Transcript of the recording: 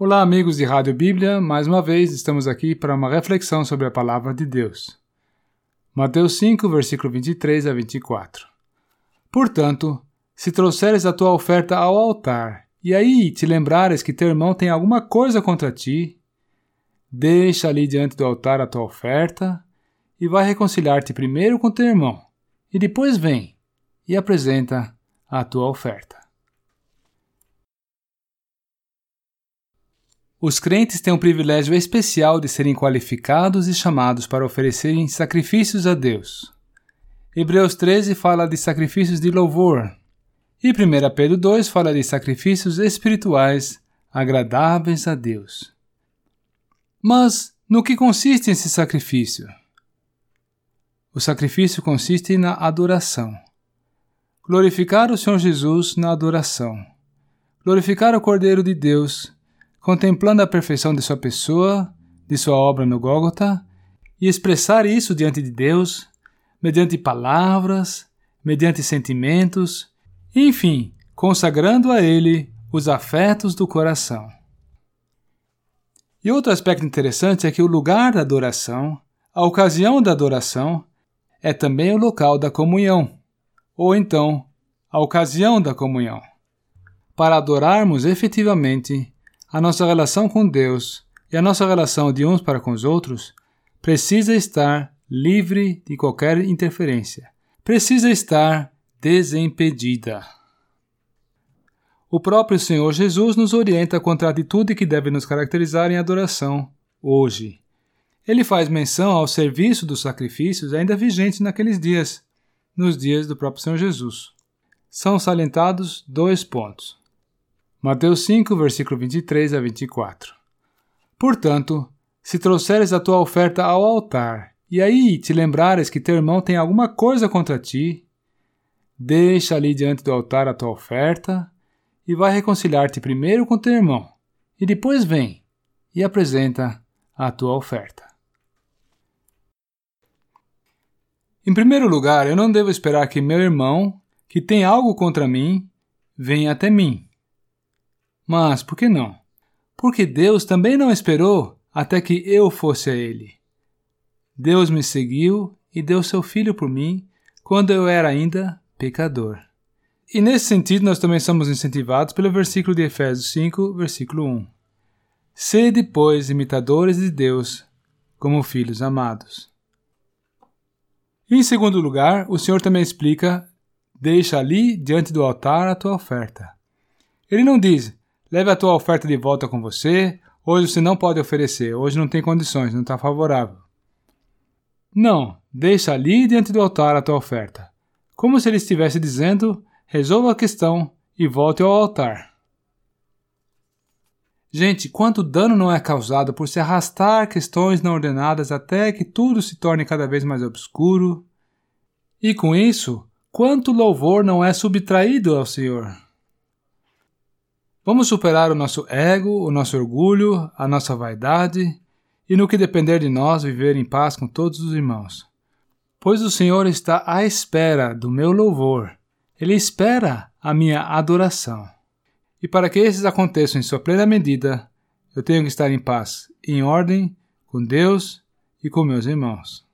Olá, amigos de Rádio Bíblia, mais uma vez estamos aqui para uma reflexão sobre a palavra de Deus. Mateus 5, versículo 23 a 24. Portanto, se trouxeres a tua oferta ao altar, e aí te lembrares que teu irmão tem alguma coisa contra ti, deixa ali diante do altar a tua oferta e vai reconciliar-te primeiro com teu irmão, e depois vem e apresenta a tua oferta. Os crentes têm o privilégio especial de serem qualificados e chamados para oferecerem sacrifícios a Deus. Hebreus 13 fala de sacrifícios de louvor, e 1 Pedro 2 fala de sacrifícios espirituais agradáveis a Deus. Mas no que consiste esse sacrifício? O sacrifício consiste na adoração. Glorificar o Senhor Jesus na adoração. Glorificar o Cordeiro de Deus contemplando a perfeição de sua pessoa, de sua obra no Gólgota, e expressar isso diante de Deus, mediante palavras, mediante sentimentos, enfim, consagrando a Ele os afetos do coração. E outro aspecto interessante é que o lugar da adoração, a ocasião da adoração, é também o local da comunhão, ou então, a ocasião da comunhão. Para adorarmos efetivamente, a nossa relação com Deus e a nossa relação de uns para com os outros precisa estar livre de qualquer interferência. Precisa estar desimpedida. O próprio Senhor Jesus nos orienta contra a atitude que deve nos caracterizar em adoração hoje. Ele faz menção ao serviço dos sacrifícios ainda vigentes naqueles dias, nos dias do próprio Senhor Jesus. São salientados dois pontos. Mateus 5, versículo 23 a 24. Portanto, se trouxeres a tua oferta ao altar, e aí te lembrares que teu irmão tem alguma coisa contra ti, deixa ali diante do altar a tua oferta e vai reconciliar-te primeiro com teu irmão, e depois vem e apresenta a tua oferta. Em primeiro lugar, eu não devo esperar que meu irmão, que tem algo contra mim, venha até mim. Mas por que não? Porque Deus também não esperou até que eu fosse a Ele. Deus me seguiu e deu seu Filho por mim quando eu era ainda pecador. E nesse sentido, nós também somos incentivados pelo versículo de Efésios 5, versículo 1. Sede, pois, imitadores de Deus, como filhos amados. Em segundo lugar, o Senhor também explica: deixa ali diante do altar a tua oferta. Ele não diz, Leve a tua oferta de volta com você. Hoje você não pode oferecer. Hoje não tem condições, não está favorável. Não, deixa ali diante do altar a tua oferta. Como se ele estivesse dizendo: resolva a questão e volte ao altar. Gente, quanto dano não é causado por se arrastar questões não ordenadas até que tudo se torne cada vez mais obscuro? E com isso, quanto louvor não é subtraído ao Senhor? Vamos superar o nosso ego, o nosso orgulho, a nossa vaidade e, no que depender de nós, viver em paz com todos os irmãos. Pois o Senhor está à espera do meu louvor, Ele espera a minha adoração. E para que esses aconteçam em sua plena medida, eu tenho que estar em paz, em ordem, com Deus e com meus irmãos.